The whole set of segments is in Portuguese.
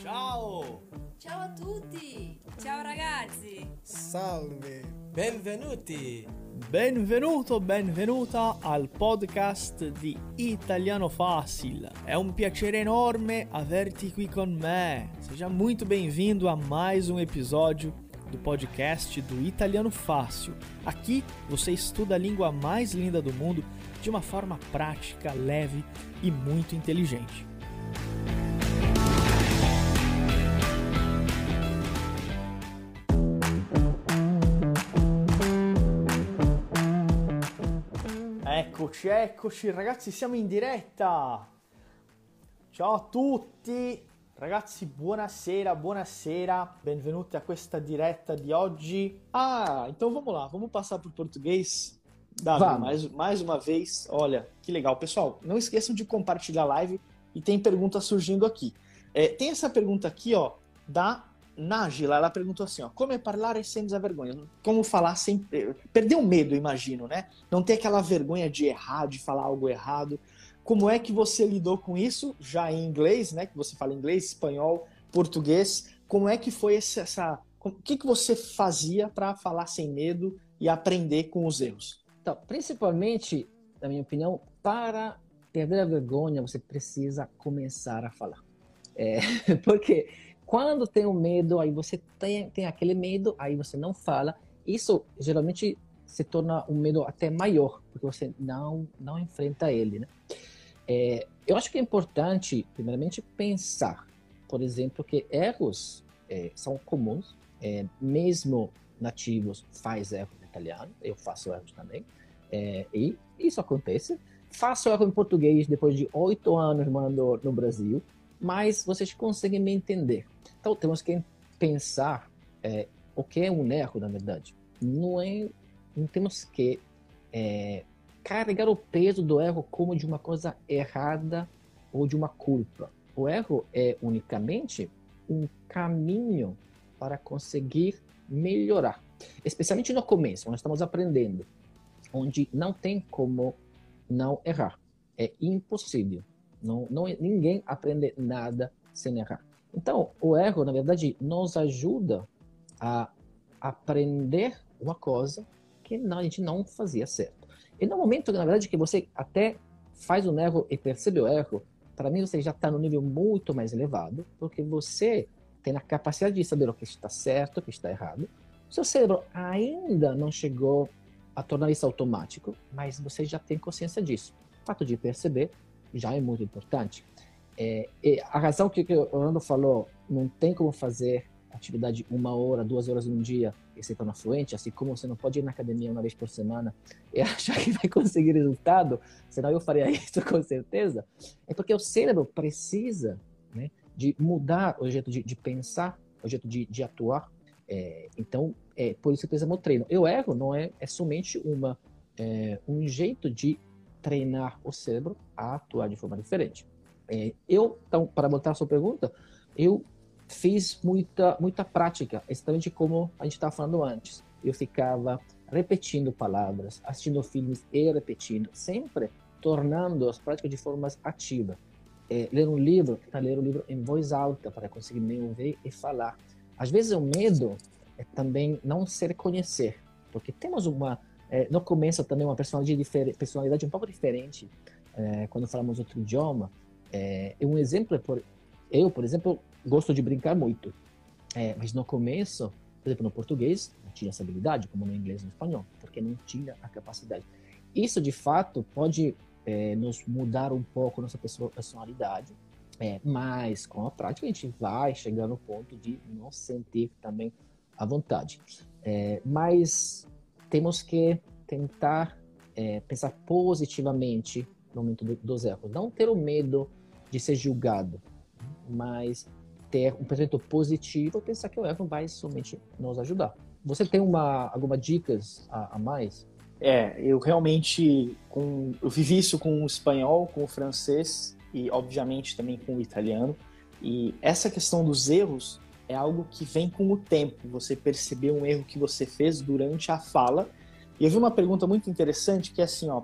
Ciao! Ciao a tutti! Ciao ragazzi! Salve! Benvenuti! Benvenuto, benvenuta al podcast di Italiano Fácil. É um piacere enorme averti qui con me. Seja muito bem-vindo a mais um episódio do podcast do Italiano Fácil. Aqui você estuda a língua mais linda do mundo de uma forma prática, leve e muito inteligente. Eccoci, eccoci ragazzi, siamo in diretta. Ciao a tutti. Ragazzi, buonasera, buonasera. Benvenuti a questa diretta di oggi. Ah, então vamos lá, vamos passar para o português. Davi, mais, mais uma vez, olha, que legal. Pessoal, não esqueçam de compartilhar a live e tem pergunta surgindo aqui. É, tem essa pergunta aqui, ó, da Nájila. Ela perguntou assim, ó, como é parlare senza vergonha? Como falar sem... eh, Perder o medo, imagino, né? Não ter aquela vergonha de errar, de falar algo errado. Como é que você lidou com isso, já em inglês, né? Que você fala inglês, espanhol, português. Como é que foi essa... O que, que você fazia para falar sem medo e aprender com os erros? Então, principalmente, na minha opinião, para perder a vergonha, você precisa começar a falar. É, porque quando tem o medo, aí você tem, tem aquele medo, aí você não fala. Isso geralmente se torna um medo até maior, porque você não, não enfrenta ele, né? É, eu acho que é importante, primeiramente, pensar, por exemplo, que erros é, são comuns, é, mesmo nativos faz erro em italiano, eu faço erros também, é, e isso acontece. Faço erro em português depois de oito anos morando no Brasil, mas vocês conseguem me entender. Então temos que pensar é, o que é um erro, na verdade. Não é, não temos que é, carregar o peso do erro como de uma coisa errada ou de uma culpa. O erro é unicamente um caminho para conseguir melhorar, especialmente no começo, nós estamos aprendendo, onde não tem como não errar. É impossível. Não, não, ninguém aprende nada sem errar. Então, o erro, na verdade, nos ajuda a aprender uma coisa que a gente não fazia certo. E no momento, na verdade, que você até faz um erro e percebe o erro, para mim você já está no nível muito mais elevado, porque você tem a capacidade de saber o que está certo, o que está errado. O seu cérebro ainda não chegou a tornar isso automático, mas você já tem consciência disso. O fato de perceber já é muito importante. É, a razão que, que o Orlando falou, não tem como fazer atividade uma hora, duas horas num dia se torna fluente, assim como você não pode ir na academia uma vez por semana e achar que vai conseguir resultado, senão eu faria isso com certeza, é porque o cérebro precisa né, de mudar o jeito de, de pensar, o jeito de, de atuar. É, então, é por isso que precisamos treino. Eu erro não é, é somente uma, é, um jeito de treinar o cérebro a atuar de forma diferente. É, eu, então, para voltar à sua pergunta, eu fiz muita, muita prática, exatamente como a gente estava falando antes. Eu ficava repetindo palavras, assistindo filmes e repetindo, sempre tornando as práticas de forma ativa. É, ler um livro, tentar ler o livro em voz alta para conseguir me ouvir e falar. Às vezes o medo é também não se reconhecer, porque temos uma é, no começo também uma personalidade, personalidade um pouco diferente é, quando falamos outro idioma. É, um exemplo é por eu, por exemplo, gosto de brincar muito, é, mas no começo, por exemplo, no português não tinha essa habilidade, como no inglês e no espanhol, porque não tinha a capacidade. Isso de fato pode é, nos mudar um pouco nossa personalidade, é, mas com a prática a gente vai chegar no ponto de não sentir também à vontade. É, mas temos que tentar é, pensar positivamente no momento do, dos erros, não ter o medo de ser julgado, mas ter um pensamento positivo e pensar que o erro vai somente nos ajudar. Você tem uma, alguma dicas a, a mais? É, eu realmente com, eu vivi isso com o espanhol, com o francês e obviamente também com o italiano. E essa questão dos erros é algo que vem com o tempo. Você perceber um erro que você fez durante a fala E eu vi uma pergunta muito interessante que é assim, ó,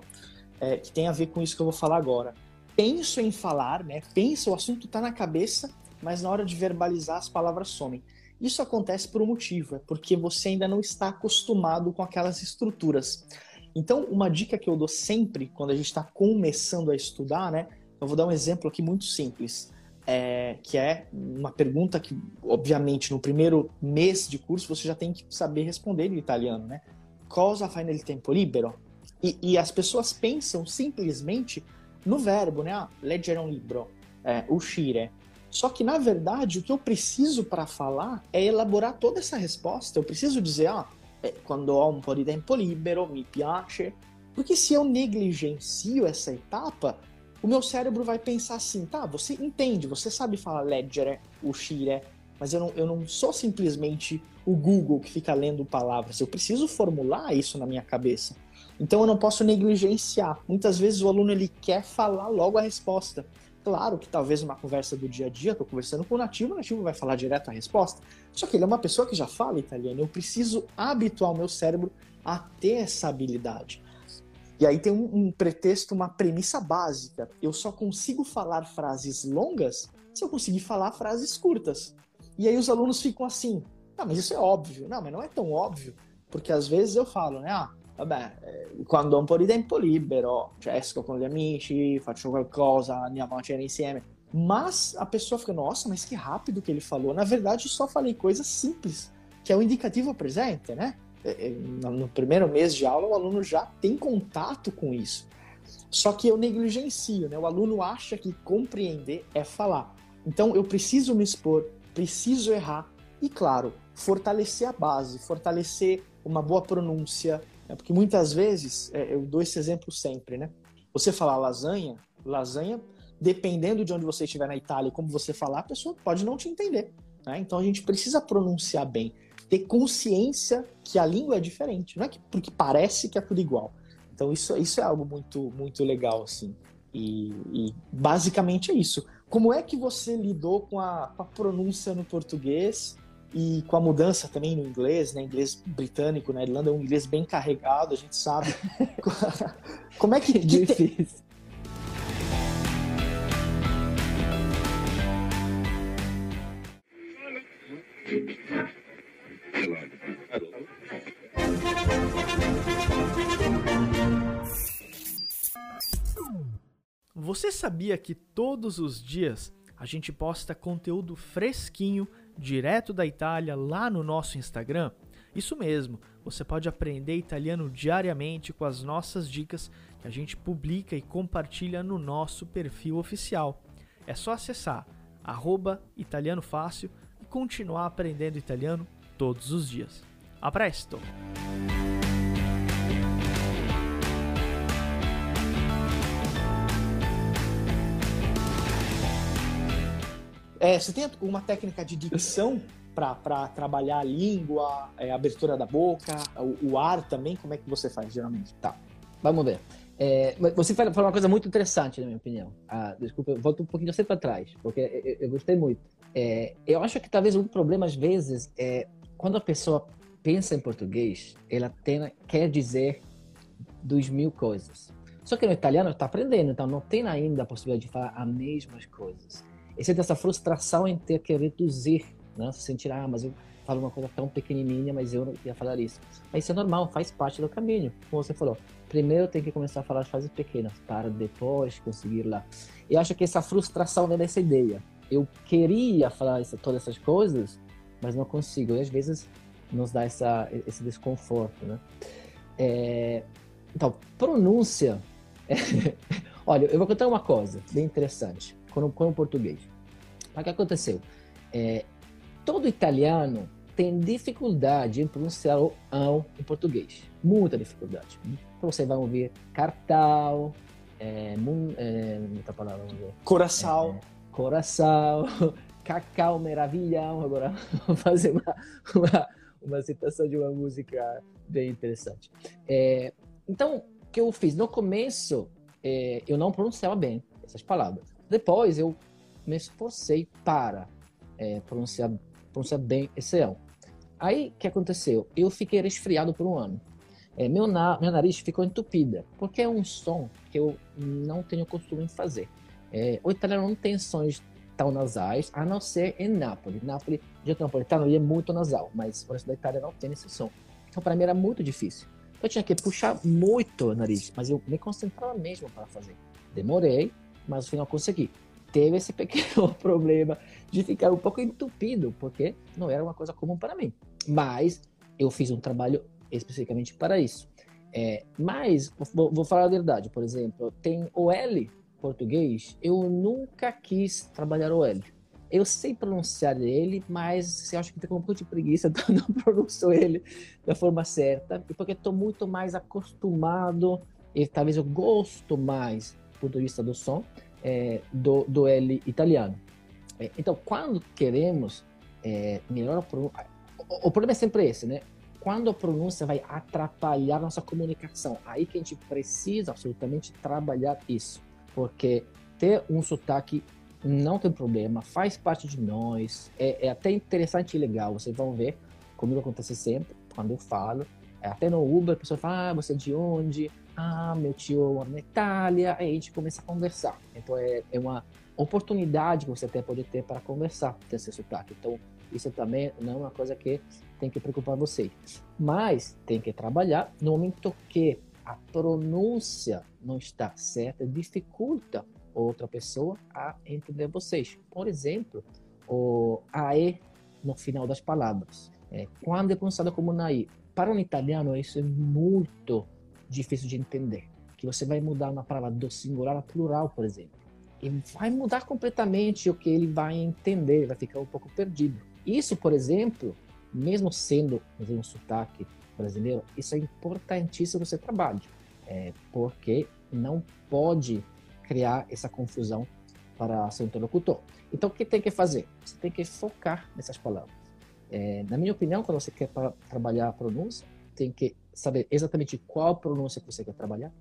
é, que tem a ver com isso que eu vou falar agora. Penso em falar, né? Penso, o assunto está na cabeça, mas na hora de verbalizar as palavras somem. Isso acontece por um motivo, é porque você ainda não está acostumado com aquelas estruturas. Então, uma dica que eu dou sempre quando a gente está começando a estudar, né? Eu vou dar um exemplo aqui muito simples, é, que é uma pergunta que, obviamente, no primeiro mês de curso você já tem que saber responder em italiano, né? Cosa fai nel tempo libero? E, e as pessoas pensam simplesmente no verbo, né? Ah, leggere um libro, é, uscire. Só que, na verdade, o que eu preciso para falar é elaborar toda essa resposta. Eu preciso dizer, ah, quando ho um po' di tempo libero, mi piace. Porque se eu negligencio essa etapa, o meu cérebro vai pensar assim, tá, você entende, você sabe falar leggere, uscire, mas eu não, eu não sou simplesmente o Google que fica lendo palavras. Eu preciso formular isso na minha cabeça. Então eu não posso negligenciar. Muitas vezes o aluno ele quer falar logo a resposta. Claro que talvez uma conversa do dia a dia, estou conversando com o nativo, o nativo vai falar direto a resposta. Só que ele é uma pessoa que já fala italiano. Eu preciso habituar o meu cérebro a ter essa habilidade. E aí tem um, um, pretexto, uma premissa básica. Eu só consigo falar frases longas se eu conseguir falar frases curtas. E aí os alunos ficam assim, ah, mas isso é óbvio. Não, mas não é tão óbvio, porque às vezes eu falo, né, ah, vabbè, eh, quando ho un po' di tempo libero, cioè esco con gli amici, faccio qualcosa, andiamo a cena insieme. Mas a pessoa fica, nossa, mas que rápido que ele falou. Na verdade, só falei coisas simples, que é o indicativo presente, né? No primeiro mês de aula, o aluno já tem contato com isso. Só que eu negligencio, né? O aluno acha que compreender é falar. Então eu preciso me expor, preciso errar e, claro, fortalecer a base, fortalecer uma boa pronúncia, né? porque muitas vezes, é, eu dou esse exemplo sempre, né? Você falar lasanha, lasanha, dependendo de onde você estiver na Itália, como você falar, a pessoa pode não te entender. Né? Então a gente precisa pronunciar bem ter consciência que a língua é diferente, não é que, porque parece que é tudo igual. Então isso, isso é algo muito, muito legal, assim. E, e basicamente é isso. Como é que você lidou com a, com a, pronúncia no português e com a mudança também no inglês, né? Inglês britânico, na né? Irlanda é um inglês bem carregado, a gente sabe. Como é que, que difícil? Você sabia que todos os dias a gente posta conteúdo fresquinho direto da Itália lá no nosso Instagram? Isso mesmo, você pode aprender italiano diariamente com as nossas dicas que a gente publica e compartilha no nosso perfil oficial. É só acessar italianofácil e continuar aprendendo italiano todos os dias. A presto! É, você tem uma técnica de dicção para trabalhar a língua, é, a abertura da boca, o, o, ar também? Como é que você faz geralmente? Tá, vamos ver. É, você falou uma coisa muito interessante, na minha opinião. Ah, desculpa, volto um pouquinho sempre para trás, porque eu, eu gostei muito. É, eu acho que talvez um problema, às vezes, é quando a pessoa pensa em português, ela tem, quer dizer duas mil coisas. Só que no italiano está aprendendo, então não tem ainda a possibilidade de falar as mesmas coisas. E sente essa frustração em ter que reduzir, né? Se sentir, ah, mas eu falo uma coisa tão pequenininha, mas eu não ia falar isso. Mas isso é normal, faz parte do caminho. Como você falou, primeiro tem que começar a falar as frases pequenas, para depois conseguir lá. E acho que essa frustração vem dessa ideia. Eu queria falar essa, todas essas coisas, mas não consigo. E às vezes nos dá essa, esse desconforto, né? É, então, pronúncia. Olha, eu vou contar uma coisa bem interessante com, com o português. O que aconteceu? É, todo italiano tem dificuldade em pronunciar o ão em português. Muita dificuldade. Então você vai ouvir cartal, é, mun, é, muita palavra. Coração. É, coração, cacau maravilhão. Agora vou fazer uma, uma, uma citação de uma música bem interessante. É, então, o que eu fiz? No começo, é, eu não pronunciava bem essas palavras. Depois eu me esforcei para é, pronunciar, pronunciar bem esse L. Aí, que aconteceu? Eu fiquei resfriado por um ano. É, meu, na, meu nariz ficou entupida, porque é um som que eu não tenho costume de fazer. É, o italiano não tem sons tão nasais, a não ser em Nápoles. Nápoles, jeito napolitano, ele é muito nasal, mas o resto da Itália não tem esse som. Então, para mim, era muito difícil. Eu tinha que puxar muito o nariz, mas eu me concentrava mesmo para fazer. Demorei, mas no final consegui. Teve esse pequeno problema de ficar um pouco entupido, porque não era uma coisa comum para mim. Mas eu fiz um trabalho especificamente para isso. É, mas, vou, vou, falar a verdade, por exemplo, tem o L português, eu nunca quis trabalhar o L. Eu sei pronunciar ele, mas eu acho que tem um pouco de preguiça, então não pronuncio ele da forma certa, porque estou muito mais acostumado, e talvez eu gosto mais, do ponto de vista do som, é, do, do L italiano. É, então, quando queremos é, melhorar o, o, o problema é sempre esse, né? quando a pronúncia vai atrapalhar nossa comunicação, aí que a gente precisa absolutamente trabalhar isso, porque ter um sotaque não tem problema, faz parte de nós, é, é até interessante e legal, vocês vão ver, comigo acontece sempre, quando eu falo, é, até no Uber, a pessoa fala, ah, você é de onde? Ah, meu tio mora na Itália, aí a gente começa a conversar, então é, é uma oportunidade que você até pode ter para conversar, ter esse sotaque, então isso também não é uma coisa que tem que preocupar vocês. Mas tem que trabalhar no momento que a pronúncia não está certa, dificulta outra pessoa a entender vocês. Por exemplo, o AE no final das palavras. É, quando é pronunciado como NAI, para um italiano isso é muito difícil de entender. Que você vai mudar uma palavra do singular a plural, por exemplo. E vai mudar completamente o que ele vai entender, vai ficar um pouco perdido. Isso, por exemplo, mesmo sendo um sotaque brasileiro, isso é importantíssimo no seu trabalho, é, porque não pode criar essa confusão para seu interlocutor. Então, o que tem que fazer? Você tem que focar nessas palavras. É, na minha opinião, quando você quer trabalhar a pronúncia, tem que saber exatamente qual pronúncia que você quer trabalhar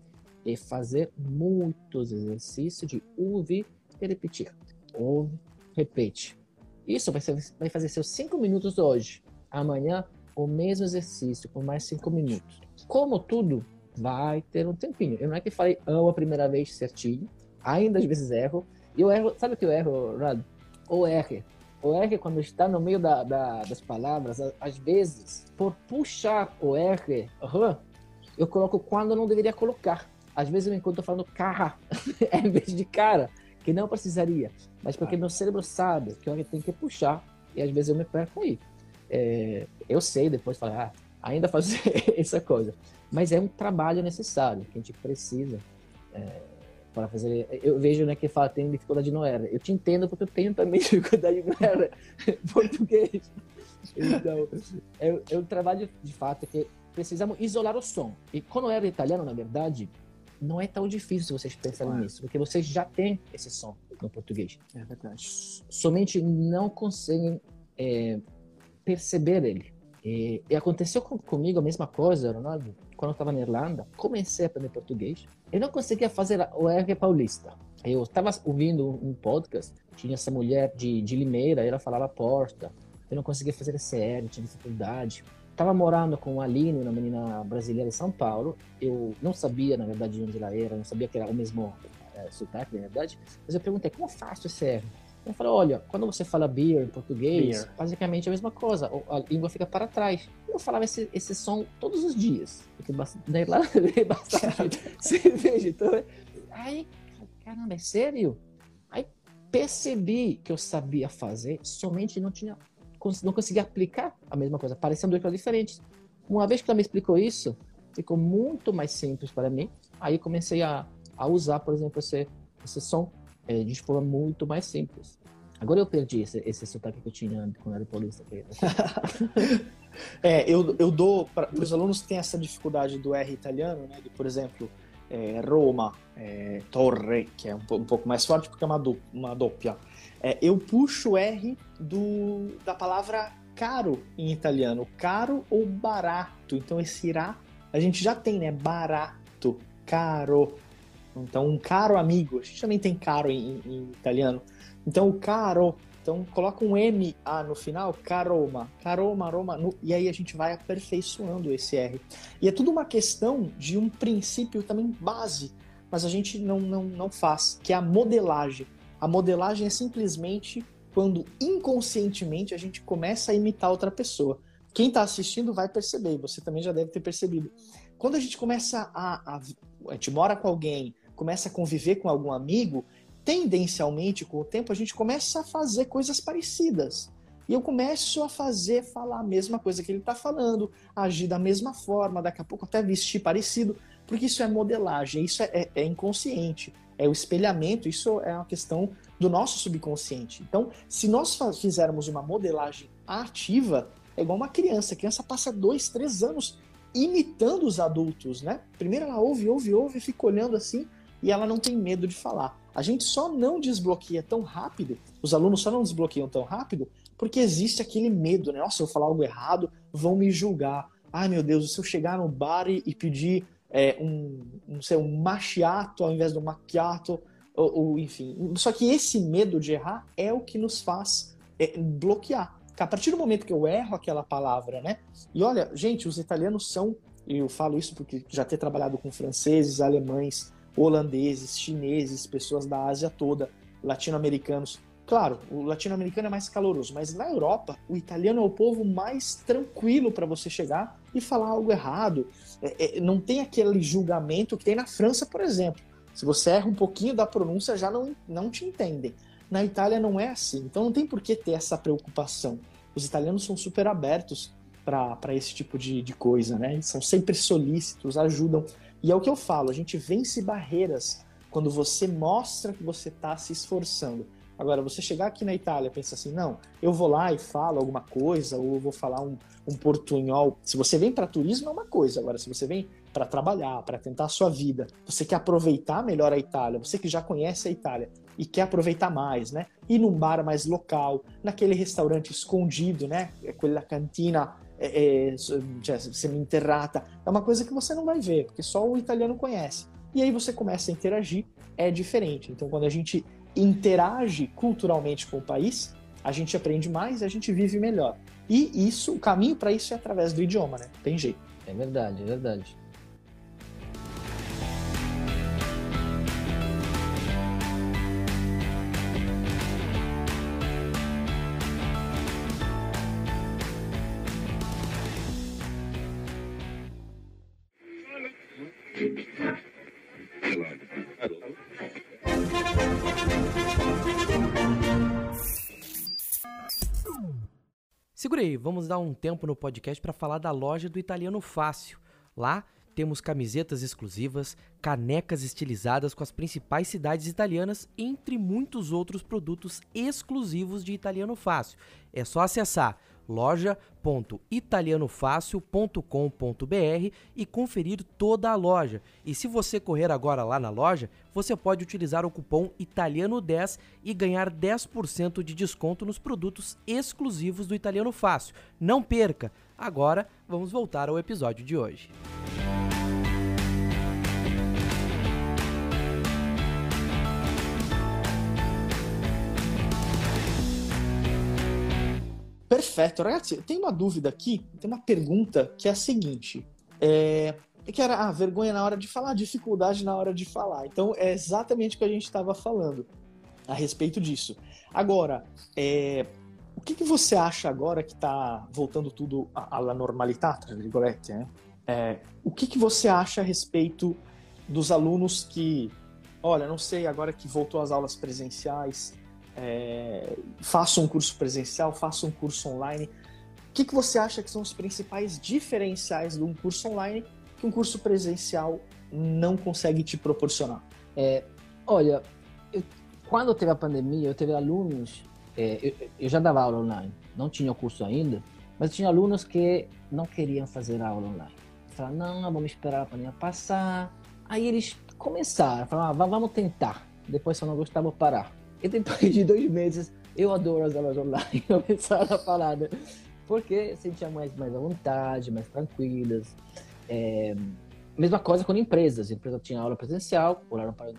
e fazer muitos exercícios de ouvir e repetir. Ouve, repete. Isso vai, ser, vai fazer seus cinco minutos hoje amanhã o mesmo exercício por mais cinco minutos. Como tudo, vai ter um tempinho. Eu não é que falei amo a primeira vez certinho, ainda às vezes erro. E eu erro, sabe o que eu erro, Rad? O R. O R, quando está no meio da, da, das palavras, às vezes, por puxar o R, uh, eu coloco quando eu não deveria colocar. Às vezes eu me encontro falando cara, em vez de cara, que não precisaria. Mas porque ah. meu cérebro sabe que eu tenho que puxar, e às vezes eu me perco aí é, eu sei depois falar, ah, ainda fazer essa coisa. Mas é um trabalho necessário que a gente precisa é, para fazer. Eu vejo né, que fala tem dificuldade no era. Eu te entendo porque eu tenho também dificuldade no era português. Então, é, é um trabalho de fato que precisamos isolar o som. E quando era italiano, na verdade, não é tão difícil se vocês pensarem claro. nisso, porque vocês já têm esse som no português. É verdade. Somente não conseguem é, perceber ele. E, e aconteceu com, comigo a mesma coisa, Ronaldo, quando eu estava na Irlanda. Comecei a aprender português. Eu não conseguia fazer o R paulista. Eu estava ouvindo um podcast, tinha essa mulher de, de Limeira, ela falava porta. Eu não conseguia fazer esse R, tinha dificuldade. Estava morando com a Aline, uma menina brasileira em São Paulo. Eu não sabia, na verdade, de onde ela era, não sabia que era o mesmo é, sotaque, na verdade. Mas eu perguntei, como faço esse R? Eu falei, olha, quando você fala beer em português, beer. basicamente é a mesma coisa, a língua fica para trás. Eu falava esse, esse som todos os dias, porque daí lá é bastante cerveja. Então, aí, caramba, é sério? Aí percebi que eu sabia fazer, somente não tinha, não conseguia aplicar a mesma coisa, pareciam duas coisas diferentes. Uma vez que ela me explicou isso, ficou muito mais simples para mim. Aí comecei a, a usar, por exemplo, esse, esse som é, de forma muito mais simples. Agora eu perdi esse, esse sotaque que eu tinha quando era paulista. é, eu, eu dou para os alunos que têm essa dificuldade do R italiano, né? De, por exemplo, é, Roma, é, Torre, que é um, um, pouco mais forte porque é uma, du, uma doppia. É, eu puxo o R do, da palavra caro em italiano, caro ou barato. Então esse irá a gente já tem, né? Barato, caro. Então, um caro amigo, a gente também tem caro em, em italiano. Então, o caro Então coloca um M A no final, caroma, caroma, Roma, no, e aí a gente vai aperfeiçoando esse R. E é tudo uma questão de um princípio também base, mas a gente não, não, não faz, que é a modelagem. A modelagem é simplesmente quando inconscientemente a gente começa a imitar outra pessoa. Quem está assistindo vai perceber, você também já deve ter percebido. Quando a gente começa a, a. A gente mora com alguém, começa a conviver com algum amigo, tendencialmente, com o tempo, a gente começa a fazer coisas parecidas. E eu começo a fazer, falar a mesma coisa que ele está falando, agir da mesma forma, daqui a pouco até vestir parecido, porque isso é modelagem, isso é, é, é inconsciente, é o espelhamento, isso é uma questão do nosso subconsciente. Então, se nós fizermos uma modelagem ativa, é igual uma criança. A criança passa dois, três anos imitando os adultos, né? Primeiro ela ouve, ouve, ouve, fica olhando assim e ela não tem medo de falar. A gente só não desbloqueia tão rápido, os alunos só não desbloqueiam tão rápido, porque existe aquele medo, né? Nossa, eu falar algo errado, vão me julgar. Ai meu Deus, se eu chegar no bar e pedir é, um, não sei, um machiato ao invés do macchiato, ou, ou, enfim. Só que esse medo de errar é o que nos faz é, bloquear. A partir do momento que eu erro aquela palavra, né? E olha, gente, os italianos são, eu falo isso porque já ter trabalhado com franceses, alemães, holandeses, chineses, pessoas da Ásia toda, latino-americanos. Claro, o latino-americano é mais caloroso, mas na Europa, o italiano é o povo mais tranquilo para você chegar e falar algo errado. É, é, não tem aquele julgamento que tem na França, por exemplo. Se você erra um pouquinho da pronúncia, já não, não te entendem. Na Itália não é assim, então não tem por que ter essa preocupação. Os italianos são super abertos para esse tipo de, de coisa, né? Eles são sempre solícitos, ajudam. E é o que eu falo, a gente vence barreiras quando você mostra que você está se esforçando. Agora, você chegar aqui na Itália e pensar assim, não, eu vou lá e falo alguma coisa, ou vou falar um, um portunhol. Se você vem para turismo é uma coisa, agora se você vem para trabalhar, para tentar a sua vida, você quer aproveitar melhor a Itália, você que já conhece a Itália e quer aproveitar mais, né? Ir num bar mais local, naquele restaurante escondido, né? Aquela cantina é, é, semi-enterrata, é uma coisa que você não vai ver, porque só o italiano conhece. E aí você começa a interagir, é diferente. Então, quando a gente interage culturalmente com o país, a gente aprende mais, a gente vive melhor. E isso, o caminho para isso é através do idioma, né? Tem jeito. É verdade, é verdade. Segura vamos dar um tempo no podcast para falar da loja do Italiano Fácil. Lá temos camisetas exclusivas, canecas estilizadas com as principais cidades italianas, entre muitos outros produtos exclusivos de Italiano Fácil. É só acessar loja.italianofácil.com.br e conferir toda a loja. E se você correr agora lá na loja, você pode utilizar o cupom Italiano10 e ganhar 10% de desconto nos produtos exclusivos do Italiano Fácil. Não perca! Agora vamos voltar ao episódio de hoje. Perfeito. Ragazzi, tem uma dúvida aqui, tem uma pergunta que é a seguinte. É, que era a ah, vergonha na hora de falar, dificuldade na hora de falar. Então, é exatamente o que a gente estava falando a respeito disso. Agora, é, o que, que, você acha agora que está voltando tudo à, virgolette, né? É, o que, que você acha a respeito dos alunos que, olha, não sei, agora que voltou às aulas presenciais, é, faça um curso presencial, faça um curso online. O que, que você acha que são os principais diferenciais de um curso online que um curso presencial não consegue te proporcionar? É, olha, eu, quando teve a pandemia, eu teve alunos, é, eu, eu, já dava aula online, não tinha o curso ainda, mas tinha alunos que não queriam fazer aula online. Falaram, não, vamos esperar a pandemia passar. Aí eles começaram, falaram, ah, vamos tentar. Depois, se eu não gostar, vou parar. E depois de dois meses, eu adoro as aulas online, começaram a falar, né? Porque sentia mais, mais à vontade, mais tranquilas. É, mesma coisa com empresas. A empresa tinha aula presencial, olharam para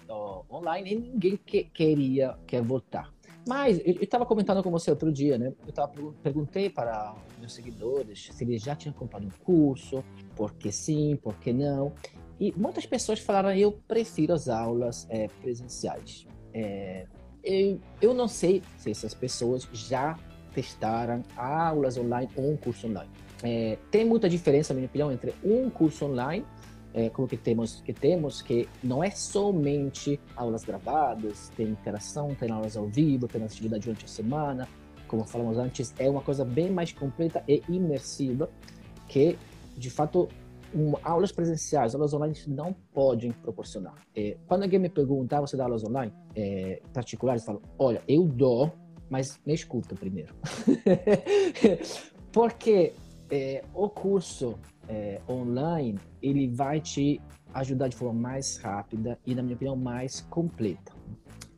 online e ninguém que, queria quer voltar. Mas eu estava comentando com você outro dia, né? Eu tava, perguntei para meus seguidores se eles já tinham comprado um curso, por que sim, por que não. E muitas pessoas falaram: eu prefiro as aulas é, presenciais. É, eu, eu não sei se essas pessoas já testaram aulas online ou um curso online. É, tem muita diferença, na minha opinião, entre um curso online é, como que temos que temos que não é somente aulas gravadas, tem interação, tem aulas ao vivo, tem atividade durante a semana, como falamos antes, é uma coisa bem mais completa e imersiva que, de fato, um, aulas presenciais, aulas online não podem proporcionar. É, quando alguém me pergunta, ah, você dá aulas online é, particulares, eu falo, olha, eu dou, mas me escuta primeiro. Porque é, o curso é, online, ele vai te ajudar de forma mais rápida e, na minha opinião, mais completa.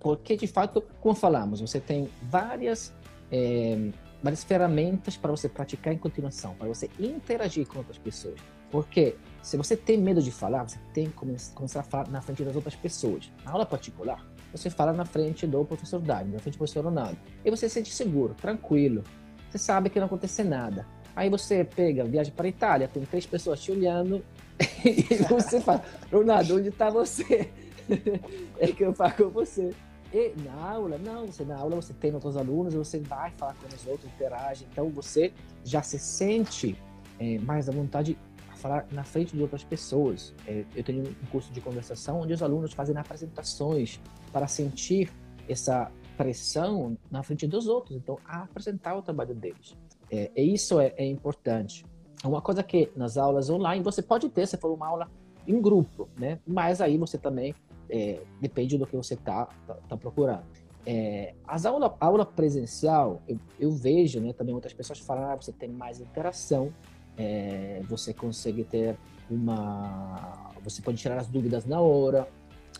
Porque, de fato, como falamos, você tem várias, é, várias ferramentas para você praticar em continuação, para você interagir com outras pessoas. Porque se você tem medo de falar, você tem que começar a falar na frente das outras pessoas. Na aula particular, você fala na frente do professor Dani, na frente do professor Ronaldo. E você se sente seguro, tranquilo. Você sabe que não vai acontecer nada. Aí você pega, viaja para a Itália, tem três pessoas te olhando, e você fala, Ronaldo, onde está você? é que eu falo com você. E na aula, não, você na aula você tem outros alunos, você vai falar com os outros, interage, então você já se sente é, mais à vontade falar na frente de outras pessoas. É, eu tenho um curso de conversação onde os alunos fazem apresentações para sentir essa pressão na frente dos outros, então apresentar o trabalho deles. É, e isso é, é, importante. Uma coisa que nas aulas online você pode ter, se for uma aula em grupo, né? Mas aí você também é, depende do que você está tá, tá, procurando. É, as aula, aula presencial, eu, eu, vejo, né? Também muitas pessoas falam, ah, você tem mais interação, é, você consegue ter uma, você pode tirar as dúvidas na hora.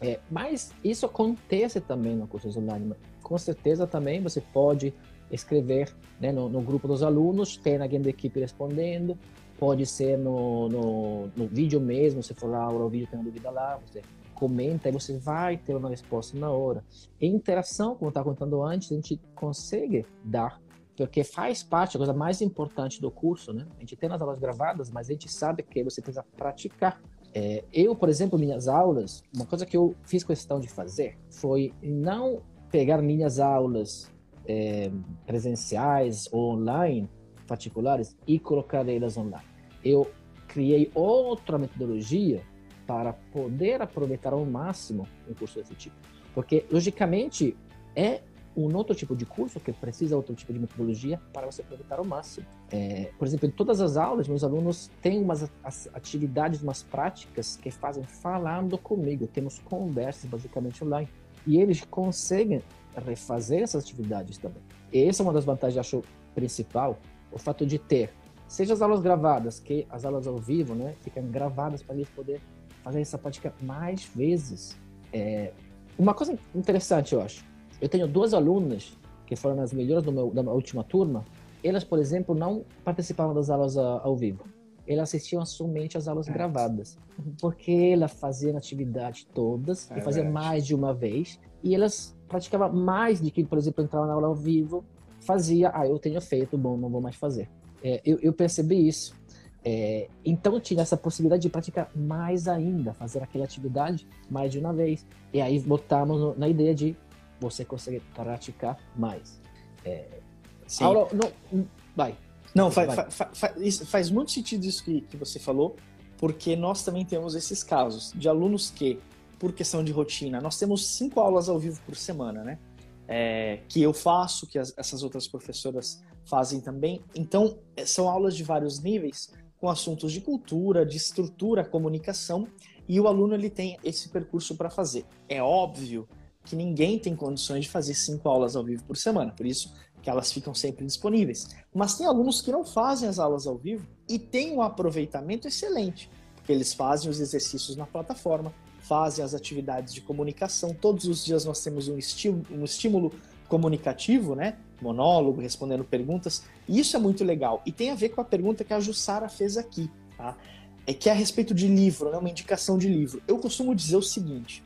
É, mas isso acontece também no curso online. Com certeza também você pode escrever né, no, no, grupo dos alunos, tem alguém da equipe respondendo, pode ser no, no, no vídeo mesmo, se for lá o vídeo tem uma dúvida lá, você comenta e você vai ter uma resposta na hora. E interação, como eu estava contando antes, a gente consegue dar, porque faz parte, a coisa mais importante do curso, né? A gente tem as aulas gravadas, mas a gente sabe que você precisa praticar. É, eu, por exemplo, minhas aulas, uma coisa que eu fiz questão de fazer foi não pegar minhas aulas é, presenciais ou online, particulares, e colocar elas online. Eu criei outra metodologia para poder aproveitar ao máximo um curso desse tipo. Porque, logicamente, é um outro tipo de curso que precisa outro tipo de metodologia para você aproveitar ao máximo. É, por exemplo, em todas as aulas, meus alunos têm umas atividades, umas práticas que fazem falando comigo. Temos conversas basicamente online. E eles conseguem refazer essas atividades também. E essa é uma das vantagens, acho, principal, o fato de ter, seja as aulas gravadas, que as aulas ao vivo, né, ficam gravadas para eles poder fazer essa prática mais vezes. É, uma coisa interessante, eu acho, eu tenho duas alunas que foram as melhores do meu, da última turma, elas, por exemplo, não participavam das aulas ao vivo. Elas assistiam somente às aulas é. gravadas. Porque elas faziam atividade todas, é e faziam mais de uma vez, e elas praticava mais de que, por exemplo, entrava na aula ao vivo, fazia, ah, eu tenho feito, bom, não vou mais fazer. É, eu, eu, percebi isso. É, então tinha essa possibilidade de praticar mais ainda, fazer aquela atividade mais de uma vez. E aí botamos no, na ideia de você conseguir praticar mais. É. Aula, não, vai. Não, faz, faz, faz, faz muito sentido isso que, que você falou, porque nós também temos esses casos de alunos que por questão de rotina. Nós temos cinco aulas ao vivo por semana, né? É, que eu faço, que as, essas outras professoras fazem também. Então, é, são aulas de vários níveis, com assuntos de cultura, de estrutura, comunicação, e o aluno ele tem esse percurso para fazer. É óbvio que ninguém tem condições de fazer cinco aulas ao vivo por semana, por isso que elas ficam sempre disponíveis. Mas tem alunos que não fazem as aulas ao vivo e têm um aproveitamento excelente, porque eles fazem os exercícios na plataforma, fazem as atividades de comunicação. Todos os dias nós temos um estímulo, um estímulo comunicativo, né? Monólogo, respondendo perguntas. E isso é muito legal. E tem a ver com a pergunta que a Jussara fez aqui, tá? É que é a respeito de livro, né? Uma indicação de livro. Eu costumo dizer o seguinte: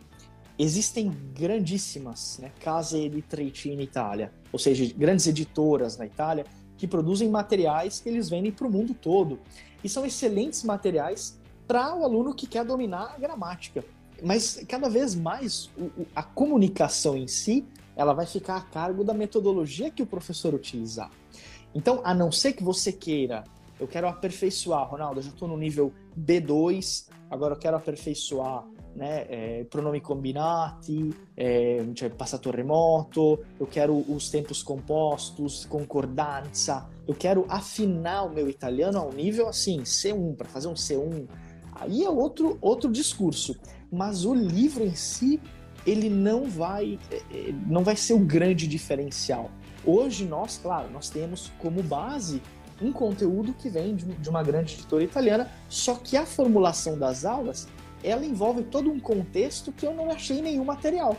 existem grandíssimas né, case editrici in Itália, ou seja, grandes editoras na Itália que produzem materiais que eles vendem para o mundo todo. E são excelentes materiais para o aluno que quer dominar a gramática. Mas cada vez mais a comunicação em si ela vai ficar a cargo da metodologia que o professor utilizar. Então, a não ser que você queira, eu quero aperfeiçoar, Ronaldo, eu já estou no nível B2, agora eu quero aperfeiçoar né, é, pronomi combinati, é, cioè passato remoto, eu quero os tempos compostos, concordanza, eu quero afinar o meu italiano ao nível assim, C1, para fazer um C1. Aí é outro, outro discurso. Mas o livro em si, ele não vai, é, não vai ser o grande diferencial. Hoje nós, claro, nós temos como base um conteúdo que vem de uma grande editora italiana, só que a formulação das aulas ela envolve todo um contexto que eu não achei em nenhum material.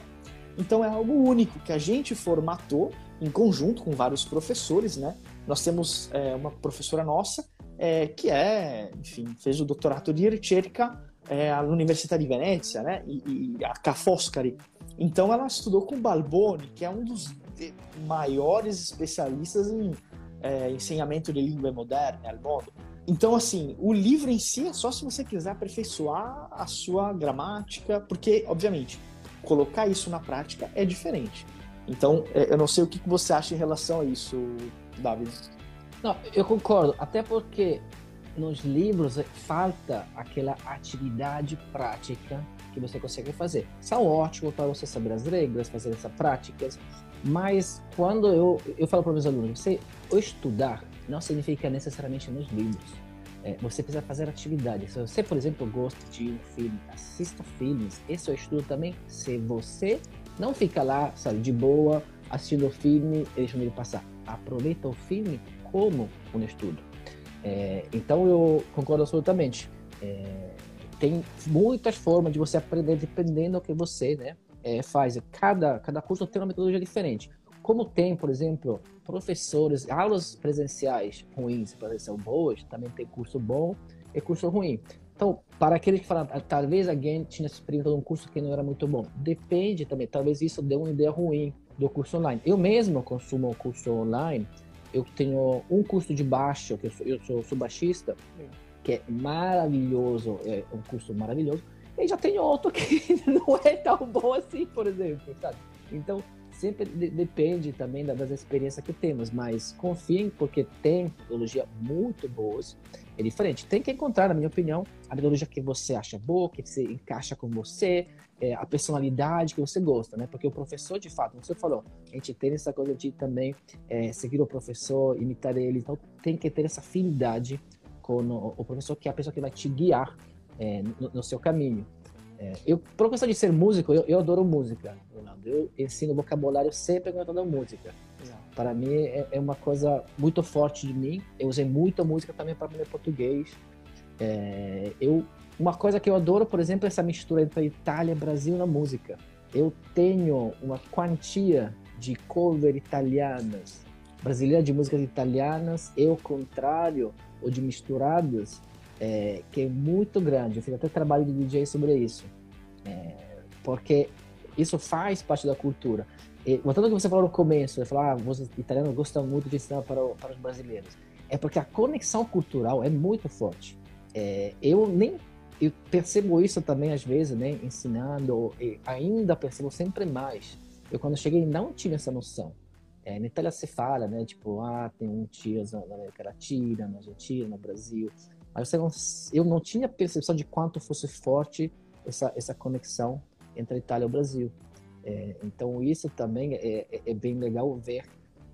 Então é algo único que a gente formatou em conjunto com vários professores, né? Nós temos é, uma professora nossa é, que é, enfim, fez o doutorato de ricerca é, à Universidade de Venezia, né? E, e a Ca' Foscari. Então ela estudou com Balboni, que é um dos maiores especialistas em é, ensinamento de língua moderna mondo. Então, assim, o livro em si é só se você quiser aperfeiçoar a sua gramática, porque, obviamente, colocar isso na prática é diferente. Então, é, eu não sei o que você acha em relação a isso, David. Não, eu concordo, até porque nos livros falta aquela atividade prática que você consegue fazer. São ótimos para você saber as regras, fazer essas práticas, mas quando eu, eu falo para meus alunos, você estudar não significa necessariamente nos livros. É, você precisa fazer atividades. Se você, por exemplo, gosta de um filme, assista filmes. Esse é o estudo também. Se você não fica lá, sabe, de boa, assistindo o filme e deixando ele passar. Aproveita o filme como um estudo. É, então eu concordo absolutamente. É, tem muitas formas de você aprender dependendo do que você né, é, faz. Cada, cada curso tem uma metodologia diferente. Como tem, por exemplo, professores, aulas presenciais ruins e são boas, também tem curso bom e curso ruim. Então, para aqueles que falam, ah, talvez alguém tinha experimentado um curso que não era muito bom, depende também, talvez isso dê uma ideia ruim do curso online. Eu mesmo consumo curso online, eu tenho um curso de baixo, que eu sou, eu sou, sou baixista, que é maravilhoso, é um curso maravilhoso, e já tem outro que não é tão bom assim, por exemplo, sabe? Então, sempre de depende também das experiências que temos, mas confiem porque tem metodologia muito boas. É diferente. Tem que encontrar, na minha opinião, a metodologia que você acha boa, que se encaixa com você, é, a personalidade que você gosta, né? Porque o professor, de fato, como você falou, a gente tem essa coisa de também é, seguir o professor, imitar ele, então tem que ter essa afinidade com o, o professor, que é a pessoa que vai te guiar é, no, no seu caminho. É, eu, professor de ser músico, eu, eu adoro música, Ronaldo. Eu ensino vocabulário sempre cantando música. Para mim é, é, uma coisa muito forte de mim. Eu usei muita música também para aprender português. É, eu, uma coisa que eu adoro, por exemplo, é essa mistura entre Itália e Brasil na música. Eu tenho uma quantia de cover italianas, brasileiras de músicas italianas, e o contrário, ou de misturadas, é, que é muito grande. Eu fiz até trabalho de DJ sobre isso. É, porque isso faz parte da cultura. E, voltando ao que você falou no começo, você falou, ah, os italianos gostam muito de ensinar para, para os brasileiros. É porque a conexão cultural é muito forte. É, eu nem eu percebo isso também às vezes, né, ensinando, e ainda percebo sempre mais. Eu quando cheguei não tinha essa noção. É, na Itália se fala, né, tipo, ah, tem um tios na América Latina, na Argentina, no Brasil. Mas não, eu não tinha percepção de quanto fosse forte essa, essa conexão entre a Itália e o Brasil. É, então isso também é, é, é, bem legal ver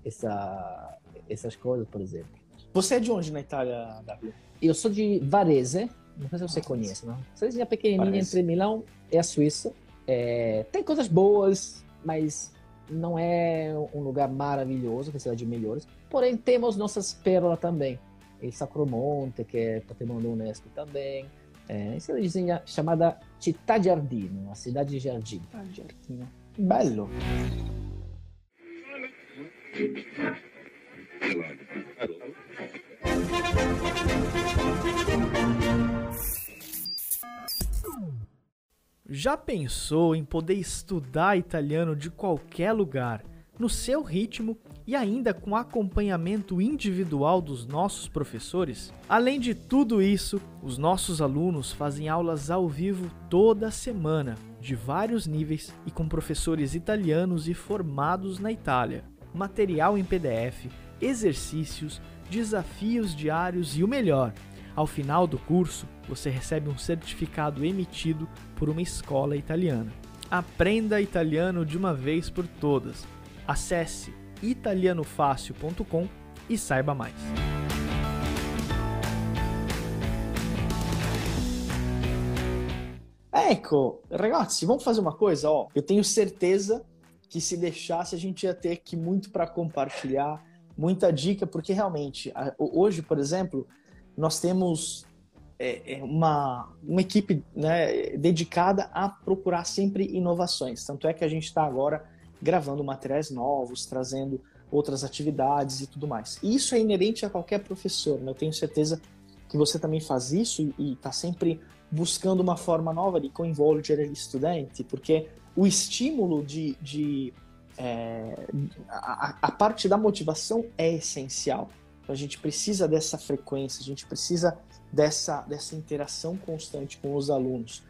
essa, essas coisas, por exemplo. Você é de onde na Itália, Davi? Eu sou de Varese, não sei se você ah, conhece, não? Cidadezinha pequenininha Varese. entre Milão e a Suíça. É, tem coisas boas, mas não é um lugar maravilhoso, que é cidade de melhores. Porém, temos nossas pérolas também e Sacromonte, que é patrimônio da Unesco também. É, cidadezinha chamada Città Giardino, uma cidade de jardim. Ah, Giardino. Bello. Já pensou em poder estudar italiano de qualquer lugar, no seu ritmo e ainda com acompanhamento individual dos nossos professores? Além de tudo isso, os nossos alunos fazem aulas ao vivo toda semana, de vários níveis e com professores italianos e formados na Itália. Material em PDF, exercícios, desafios diários e o melhor ao final do curso, você recebe um certificado emitido por uma escola italiana. Aprenda italiano de uma vez por todas. Acesse italianofácil.com e saiba mais. Ecco, ragazzi, vamos fazer uma coisa, ó. Eu tenho certeza que se deixasse a gente ia ter aqui muito para compartilhar, muita dica, porque realmente hoje, por exemplo, nós temos é, é, uma, uma equipe né, dedicada a procurar sempre inovações. Tanto é que a gente está agora gravando materiais novos, trazendo outras atividades e tudo mais. E isso é inerente a qualquer professor. Né? Eu tenho certeza que você também faz isso e está sempre buscando uma forma nova de coinvolver o estudante, porque o estímulo de, de é, a, a parte da motivação é essencial. A gente precisa dessa frequência, a gente precisa dessa, dessa interação constante com os alunos.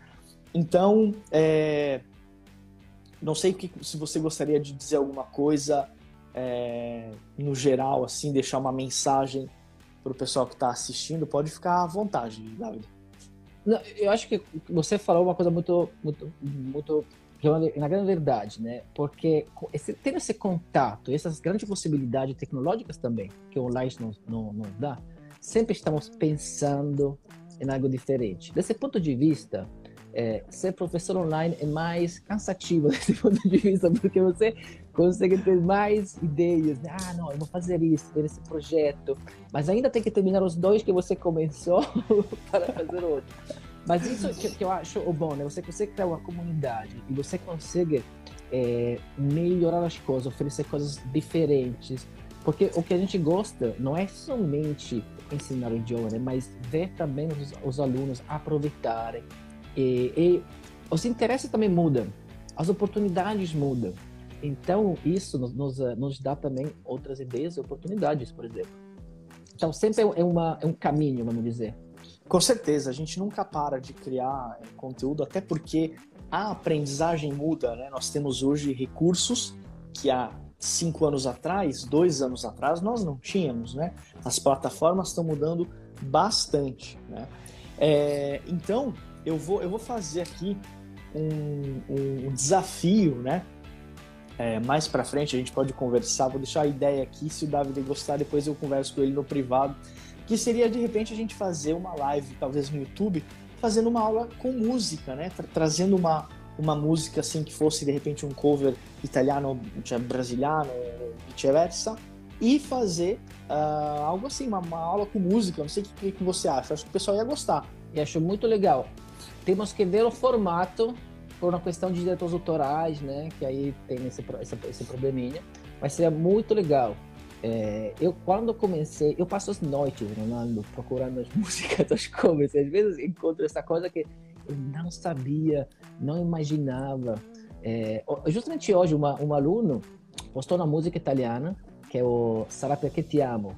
Então, é, não sei que, se você gostaria de dizer alguma coisa é, no geral, assim, deixar uma mensagem para o pessoal que está assistindo, pode ficar à vontade, David. Não, eu acho que você falou uma coisa muito, muito, muito na grande verdade, né? Porque esse, tendo esse contato, essas grandes possibilidades tecnológicas também que o online nos, nos dá, sempre estamos pensando em algo diferente. Desse ponto de vista, é, ser professor online é mais cansativo desse ponto de vista, porque você consegue ter mais ideias. Né? Ah, não, eu vou fazer isso, ter esse projeto, mas ainda tem que terminar os dois que você começou para fazer outro. Mas isso que, que eu acho o bom, né? Você consegue criar uma comunidade e você consegue é, melhorar as coisas, oferecer coisas diferentes. Porque o que a gente gosta não é somente ensinar o idioma, né? mas ver também os, os alunos aproveitarem. E, e, os interesses também mudam, as oportunidades mudam. Então, isso nos, nos, nos dá também outras ideias e oportunidades, por exemplo. Então, sempre é, uma, é um caminho, vamos dizer. Com certeza, a gente nunca para de criar eh, conteúdo, até porque a aprendizagem muda, né? Nós temos hoje recursos que há cinco anos atrás, dois anos atrás, nós não tínhamos, né? As plataformas estão mudando bastante, né? É, então, eu vou, eu vou fazer aqui um, um desafio, né? É, mais para frente a gente pode conversar. Vou deixar a ideia aqui. Se o David gostar, depois eu converso com ele no privado que seria de repente a gente fazer uma live, talvez no YouTube, fazendo uma aula com música, né? Tra trazendo uma, uma música assim que fosse de repente um cover italiano, brasiliano, vice-versa, e fazer uh, algo assim, uma, uma, aula com música. Não sei o que, que você acha, acho que o pessoal ia gostar. E acho muito legal. Temos que ver o formato por uma questão de direitos autorais, né? Que aí tem esse, esse, esse probleminha. Mas seria muito legal. É, eu quando comecei, eu passo as noites, Ronaldo, procurando as músicas das covers. Às vezes encontro essa coisa que eu não sabia, não imaginava. É, justamente hoje, uma, um aluno postou uma música italiana, que é o Sarà perché ti amo,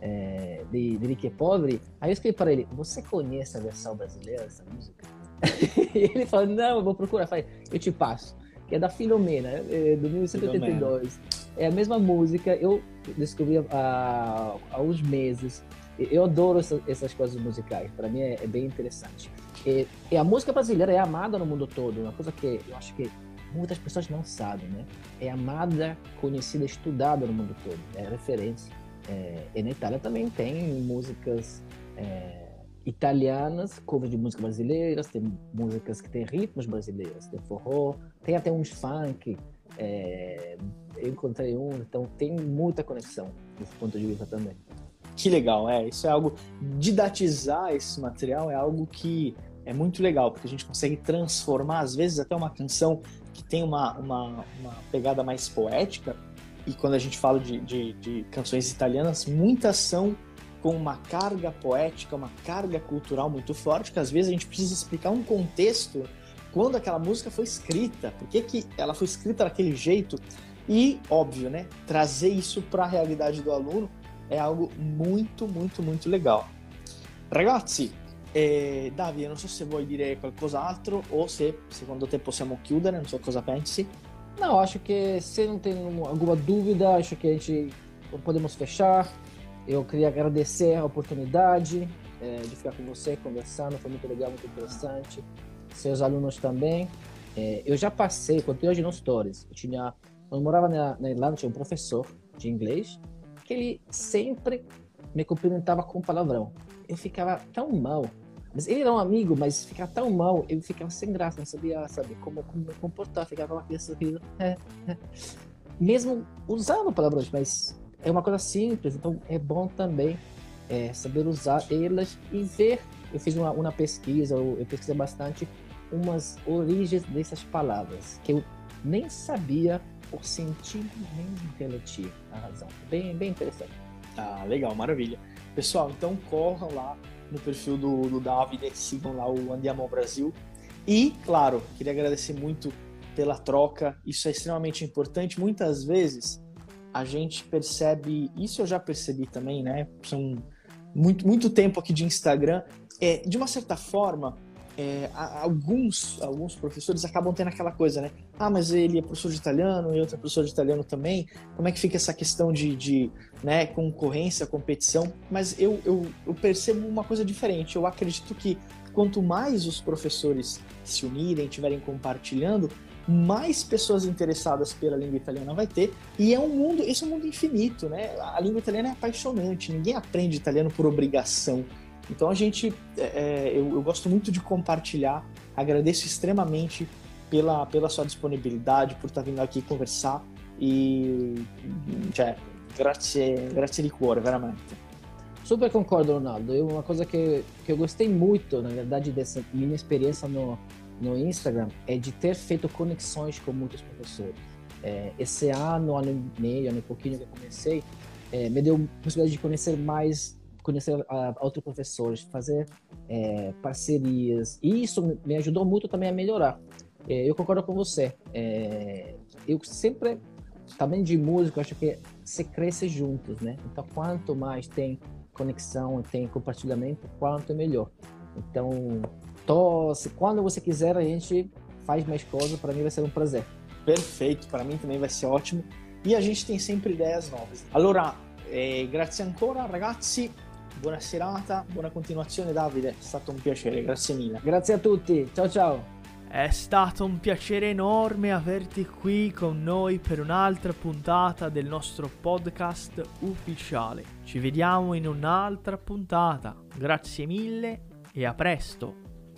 é, de, de e Poveri. Aí eu escrevi para ele: Você conhece a versão brasileira dessa música? e ele falou: Não, eu vou procurar. Eu falei: Eu te passo. Que é da Filomena, é, do 1982. É a mesma música. Eu descobri há, há uns meses. Eu adoro essa, essas coisas musicais. Para mim é, é, bem interessante. E, e, a música brasileira é amada no mundo todo. Uma coisa que eu acho que muitas pessoas não sabem, né? É amada, conhecida, estudada no mundo todo. É referência. É, e na Itália também tem músicas é, italianas, covers de músicas brasileiras, tem músicas que têm ritmos brasileiros, tem forró, tem até uns funk. É, eu encontrei um, então tem muita conexão desse ponto de vista também. Que legal, é. Isso é algo. Didatizar esse material é algo que é muito legal, porque a gente consegue transformar, às vezes, até uma canção que tem uma, uma, uma pegada mais poética. E quando a gente fala de, de, de canções italianas, muitas são com uma carga poética, uma carga cultural muito forte, que às vezes a gente precisa explicar um contexto quando aquela música foi escrita, por que, que ela foi escrita daquele jeito e, óbvio, né, trazer isso para a realidade do aluno é algo muito, muito, muito legal. Ragazzi, eh, Davide, non so se vuoi dire qualcos'altro o se secondo te possiamo chiudere, non so cosa pensi. Não, acho que se não tem alguma dúvida, acho que a gente podemos fechar. Eu queria agradecer a oportunidade é, de ficar com você conversando, foi muito legal, muito interessante. Seus alunos também. É, eu já passei, contei hoje nos stories. Eu tinha, quando eu morava na, na Irlanda, tinha um professor de inglês que ele sempre me cumprimentava com palavrão. Eu ficava tão mal. Mas ele era um amigo, mas ficava tão mal, eu ficava sem graça, não sabia, sabe, como, como me comportar. Ficava uma criança. É, é. Mesmo usando palavrões, mas é uma coisa simples, então é bom também é, saber usar elas e ver. Eu fiz uma, uma pesquisa, eu, eu pesquisei bastante umas origens dessas palavras que eu nem sabia o sentido mesmo que ela a razão. Bem, bem interessante. Ah, legal, maravilha. Pessoal, então corram lá no perfil do, do David, sigam lá o Andiamo Brasil. E, claro, queria agradecer muito pela troca, isso é extremamente importante. Muitas vezes a gente percebe, isso eu já percebi também, né? São muito, muito tempo aqui de Instagram. É, de uma certa forma, é, alguns, alguns professores acabam tendo aquela coisa, né? Ah, mas ele é professor de italiano e outro é professor de italiano também. Como é que fica essa questão de, de né, concorrência, competição? Mas eu, eu, eu percebo uma coisa diferente. Eu acredito que quanto mais os professores se unirem, estiverem compartilhando, mais pessoas interessadas pela língua italiana vai ter. E é um mundo, esse é um mundo infinito, né? A língua italiana é apaixonante, ninguém aprende italiano por obrigação. Então a gente, é, é, eu, eu, gosto muito de compartilhar, agradeço extremamente pela, pela sua disponibilidade, por estar vindo aqui conversar e, cioè, grazie, grazie di cuore, veramente. Super concordo, Ronaldo. Eu, uma coisa que, que eu gostei muito, na verdade, dessa minha experiência no, no Instagram é de ter feito conexões com muitos professores. É, esse ano, ano e meio, ano e pouquinho que eu comecei, é, me deu a possibilidade de conhecer mais conhecer uh, outros professores, fazer é, parcerias. E isso me ajudou muito também a melhorar. É, eu concordo com você. É, eu sempre, também de música, acho que se cresce juntos, né? Então, quanto mais tem conexão, tem compartilhamento, quanto melhor. Então, tô, se, quando você quiser, a gente faz mais coisas. Para mim vai ser um prazer. Perfeito, para mim também vai ser ótimo. E a gente tem sempre ideias novas. Allora, eh, grazie ancora ragazzi. buona serata, buona continuazione Davide, è stato un piacere, grazie mille. Grazie a tutti, ciao ciao. È stato un piacere enorme averti qui con noi per un'altra puntata del nostro podcast ufficiale. Ci vediamo in un'altra puntata. Grazie mille e a presto.